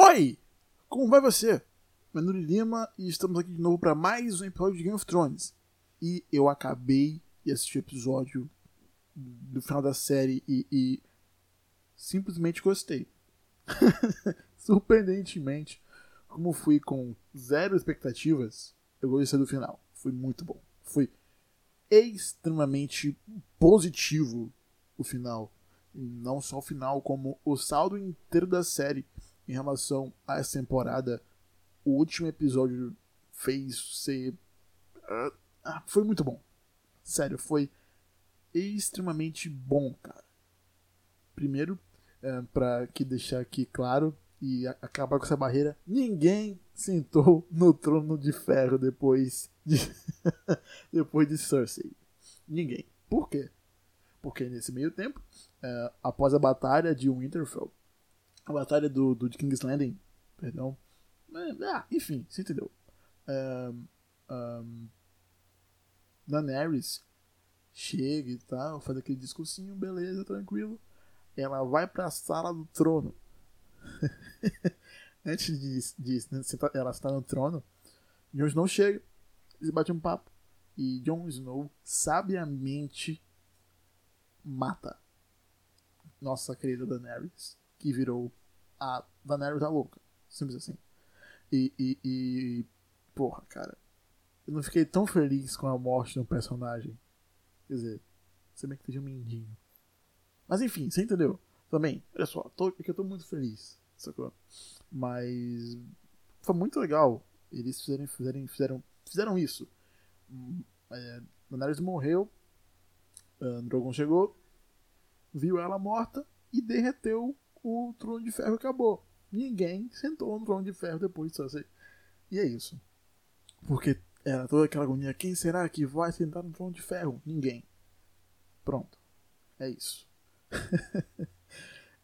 Oi! Como vai você? Meu nome é Lima e estamos aqui de novo para mais um episódio de Game of Thrones. E eu acabei de assistir o episódio do final da série e, e simplesmente gostei. Surpreendentemente, como fui com zero expectativas, eu gostei do final. Foi muito bom. Foi extremamente positivo o final. E não só o final, como o saldo inteiro da série em relação a essa temporada. O último episódio fez ser. Uh, foi muito bom. Sério, foi extremamente bom, cara. Primeiro, uh, pra que deixar aqui claro e acabar com essa barreira, ninguém sentou no trono de ferro depois de depois de Cersei. Ninguém. Por quê? Porque nesse meio tempo, uh, após a batalha de Winterfell, a batalha do, do King's Landing, perdão, ah, enfim, você entendeu. Um, um, Daenerys chega e tal, faz aquele discursinho, beleza, tranquilo. Ela vai pra sala do trono. Antes de, de, de, ela estar no trono, Jon Snow chega, eles batem um papo. E Jon Snow sabiamente mata nossa querida Daenerys, que virou a Daenerys a louca. Simples assim. E, e, e, porra, cara, eu não fiquei tão feliz com a morte de um personagem. Quer dizer, se bem que esteja um mindinho. Mas enfim, você entendeu? Também, olha só, tô, é que eu tô muito feliz, sacou? Mas foi muito legal eles fizerem, fizerem, fizeram, fizeram isso. Hum, é, Daenerys morreu, uh, Drogon chegou, viu ela morta e derreteu o trono de ferro acabou. Ninguém sentou no trono de ferro depois disso. Assim. E é isso. Porque era toda aquela agonia: quem será que vai sentar no trono de ferro? Ninguém. Pronto. É isso.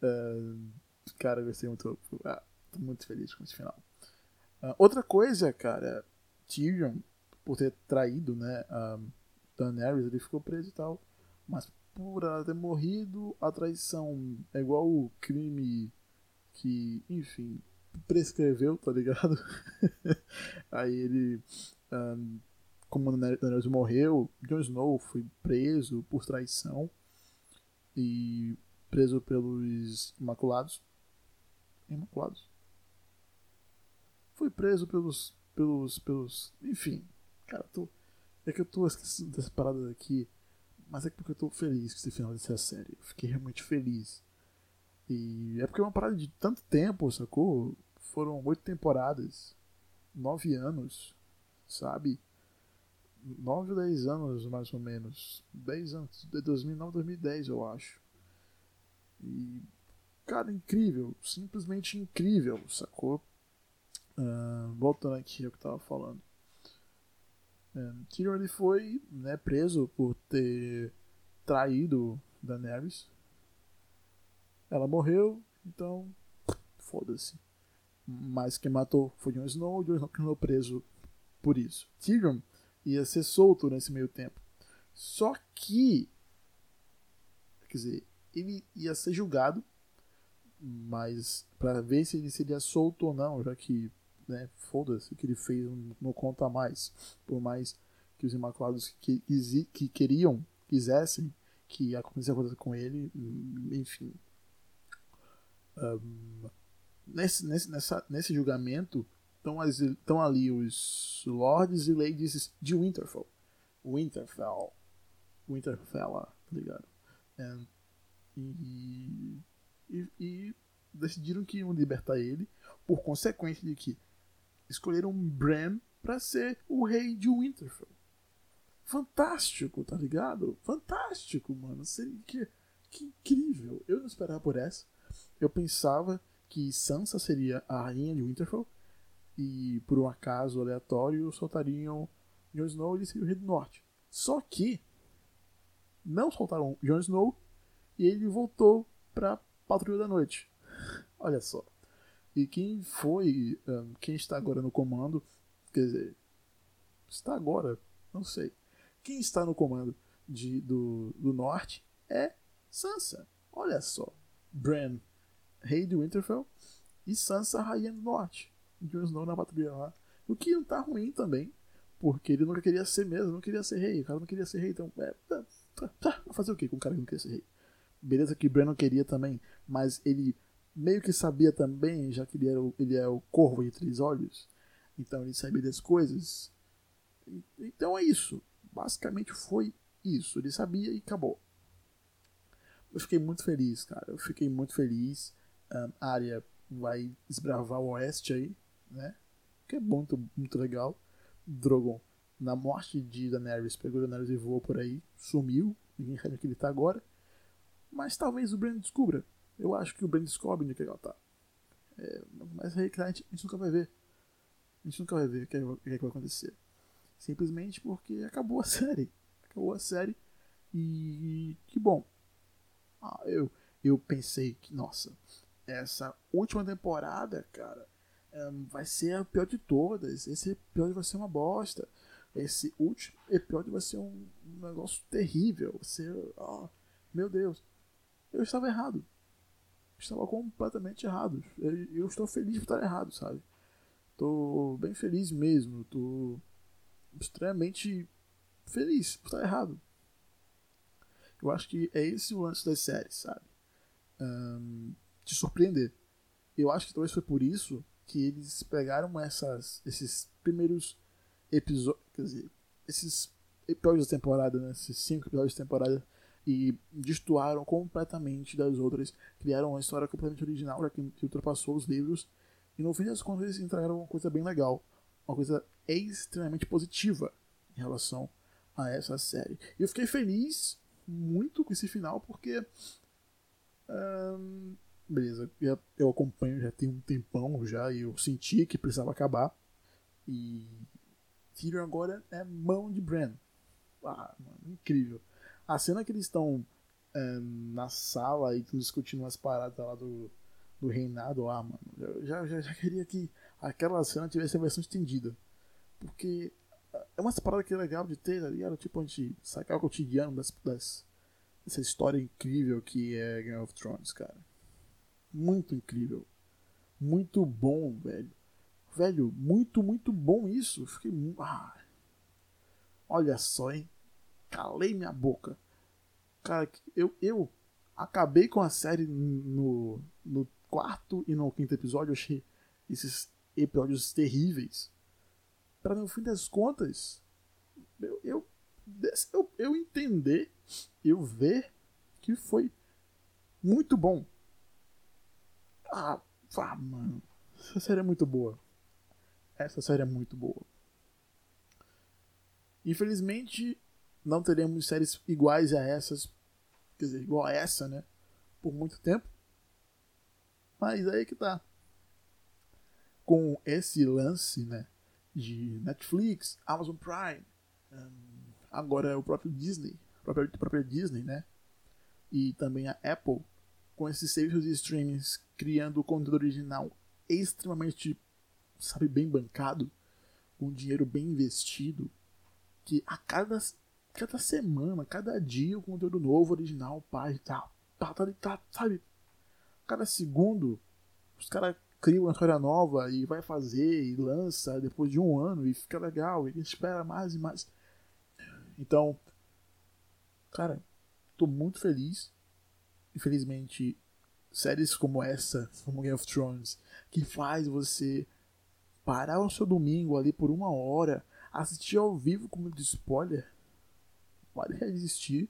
uh, cara, eu gostei muito. Ah, tô muito feliz com esse final. Uh, outra coisa, cara, Tyrion, por ter traído, né, a Daenerys, ele ficou preso e tal. Mas por ela ter morrido, a traição é igual o crime que, enfim, prescreveu, tá ligado? Aí ele, um, como Daenerys morreu, Jon Snow foi preso por traição e preso pelos Imaculados. Imaculados? Foi preso pelos, pelos, pelos, enfim, cara, tô, é que eu tô esquecendo dessa parada aqui mas é porque eu tô feliz com esse final dessa série. Eu fiquei realmente feliz. E é porque é uma parada de tanto tempo, sacou? Foram oito temporadas, nove anos, sabe? Nove ou dez anos, mais ou menos. Dez anos, de 2009 2010, eu acho. E, cara, incrível. Simplesmente incrível, sacou? Uh, voltando aqui ao que eu tava falando. Tyrion ele foi né, preso por ter traído Daenerys. Ela morreu, então foda-se. Mas quem matou foi Jon Snow, Jon Snow ficou preso por isso. Tyrion ia ser solto nesse meio tempo. Só que, quer dizer, ele ia ser julgado, mas para ver se ele seria solto ou não, já que né, foda-se o que ele fez, não, conta mais. Por mais que os Imaculados que, que queriam, quisessem que acontecesse coisa com ele, enfim. Um, nesse, nesse, nessa, nesse julgamento estão ali os Lords e Ladies de Winterfell. Winterfell. Winterfell, tá ligado? And, e, e, e decidiram que iam libertar ele por consequência de que escolheram Bran para ser o rei de Winterfell. Fantástico, tá ligado? Fantástico, mano. Que, que incrível. Eu não esperava por essa. Eu pensava que Sansa seria a rainha de Winterfell e por um acaso aleatório soltariam Jon Snow e ele seria o rei do norte. Só que não soltaram Jon Snow e ele voltou para Patrulha da Noite. Olha só. E quem foi, quem está agora no comando, quer dizer, está agora, não sei. Quem está no comando de, do, do norte é Sansa. Olha só. Bran, rei de Winterfell, e Sansa Rainha do Norte. Jon Snow na patrulha lá. O que não tá ruim também, porque ele nunca queria ser mesmo, não queria ser rei. O cara não queria ser rei, então. É, tá, tá, tá. fazer o quê com um cara que não queria ser rei? Beleza que Bran não queria também, mas ele meio que sabia também, já que ele, era o, ele é o corvo de três olhos, então ele sabia das coisas. Então é isso. Basicamente foi isso. Ele sabia e acabou. Eu fiquei muito feliz, cara. Eu fiquei muito feliz. Um, a área vai desbravar o oeste aí, né? Que é muito, muito legal. Drogon, na morte de Daenerys, pegou Daenerys e voou por aí, sumiu. Ninguém sabe onde ele tá agora. Mas talvez o Bran descubra. Eu acho que o Bran descobre onde que ela tá. É, mas aí, a gente, a gente nunca vai ver. A gente nunca vai ver o que, é, o é que vai acontecer. Simplesmente porque acabou a série. Acabou a série. E que bom. Ah, eu, eu pensei que, nossa, essa última temporada, cara, vai ser a pior de todas. Esse episódio vai ser uma bosta. Esse último episódio vai ser um, um negócio terrível. Vai ser. Oh, meu Deus. Eu estava errado. Estava completamente errado. Eu, estou feliz por estar errado, sabe? Tô bem feliz mesmo. Tô extremamente feliz por estar errado. Eu acho que é esse o lance das séries, sabe? Um, te surpreender. Eu acho que talvez foi por isso que eles pegaram essas, esses primeiros episódios, quer dizer, esses episódios da temporada, né, esses cinco episódios da temporada, e destoaram completamente das outras, criaram uma história completamente original, que ultrapassou os livros, e no fim das contas eles entregaram uma coisa bem legal, uma coisa extremamente positiva em relação a essa série. E eu fiquei feliz muito com esse final, porque. Hum, beleza, eu acompanho já tem um tempão já e eu senti que precisava acabar. E Tyrion agora é mão de Bran. Ah, mano, incrível. A cena que eles estão é, na sala e estão discutindo umas paradas lá do, do reinado lá, mano. Eu já, já, já queria que aquela cena tivesse a versão estendida. Porque é uma parada que é legal de ter, tá ligado? Tipo, a gente sacar o cotidiano das, das, dessa história incrível que é Game of Thrones, cara. Muito incrível. Muito bom, velho. Velho, muito, muito bom isso. Fiquei. Ah. Olha só, hein? Calei minha boca. Cara, eu, eu acabei com a série no, no quarto e no quinto episódio. Achei esses episódios terríveis. Para no fim das contas, eu, eu, eu, eu entender, eu ver que foi muito bom. Ah, ah, mano. Essa série é muito boa. Essa série é muito boa. Infelizmente, não teremos séries iguais a essas. Quer dizer, igual a essa, né? Por muito tempo. Mas aí que tá. Com esse lance, né? De Netflix, Amazon Prime, um, agora é o próprio Disney, a própria, Disney, né? E também a Apple com esses serviços de streaming criando conteúdo original extremamente, sabe, bem bancado, com dinheiro bem investido, que a cada, cada semana, cada dia, o conteúdo novo, original, pai, tá, tá, tá, tá, sabe, cada segundo, os caras criam uma história nova e vai fazer e lança depois de um ano e fica legal, e espera mais e mais. Então, cara, tô muito feliz infelizmente, séries como essa, como Game of Thrones, que faz você parar o seu domingo ali por uma hora, assistir ao vivo com muito spoiler, pode resistir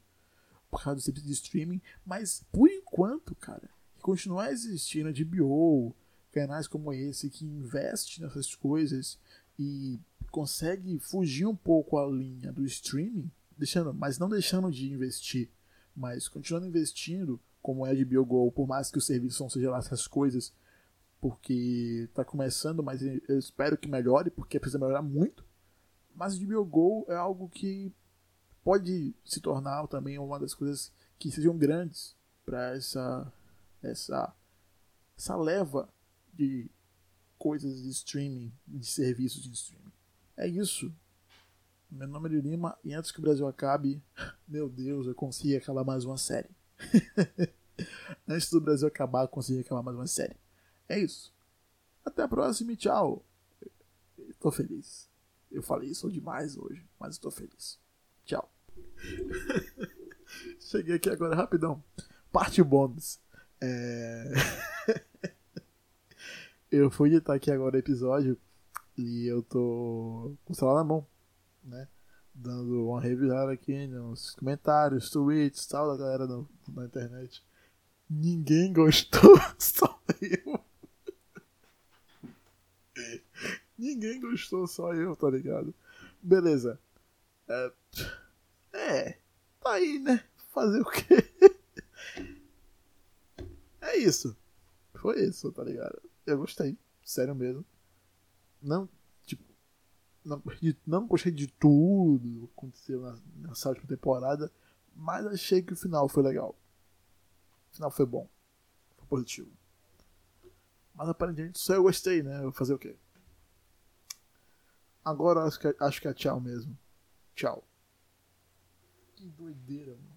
por causa do serviço de streaming, mas por enquanto, cara, continuar existindo de HBO, canais como esse que investe nessas coisas e consegue fugir um pouco a linha do streaming, deixando, mas não deixando de investir, mas continuando investindo como é a HBO por mais que o serviço não seja lá essas coisas, porque está começando, mas eu espero que melhore, porque precisa melhorar muito. Mas o HBO Go é algo que pode se tornar também uma das coisas que sejam grandes para essa, essa, essa leva de coisas de streaming, de serviços de streaming. É isso. Meu nome é Lima e antes que o Brasil acabe, meu Deus, eu consigo acabar mais uma série. Antes do Brasil acabar, conseguir acabar mais uma série. É isso. Até a próxima e tchau. Tô feliz. Eu falei isso demais hoje, mas estou feliz. Cheguei aqui agora rapidão. Parte bônus. É... eu fui editar aqui agora o episódio e eu tô com o celular na mão, né? Dando uma revisada aqui nos comentários, tweets tal da galera no, na internet. Ninguém gostou, só eu. Ninguém gostou, só eu, tá ligado? Beleza. É, é tá aí, né? Fazer o quê? É isso. Foi isso, tá ligado? Eu gostei, sério mesmo. Não, tipo, não, não gostei de tudo que aconteceu na, nessa última temporada, mas achei que o final foi legal. O final foi bom. Foi positivo. Mas aparentemente só eu gostei, né? Eu vou fazer o quê? Agora acho que, acho que é tchau mesmo. Tchau. Que doideira, mano.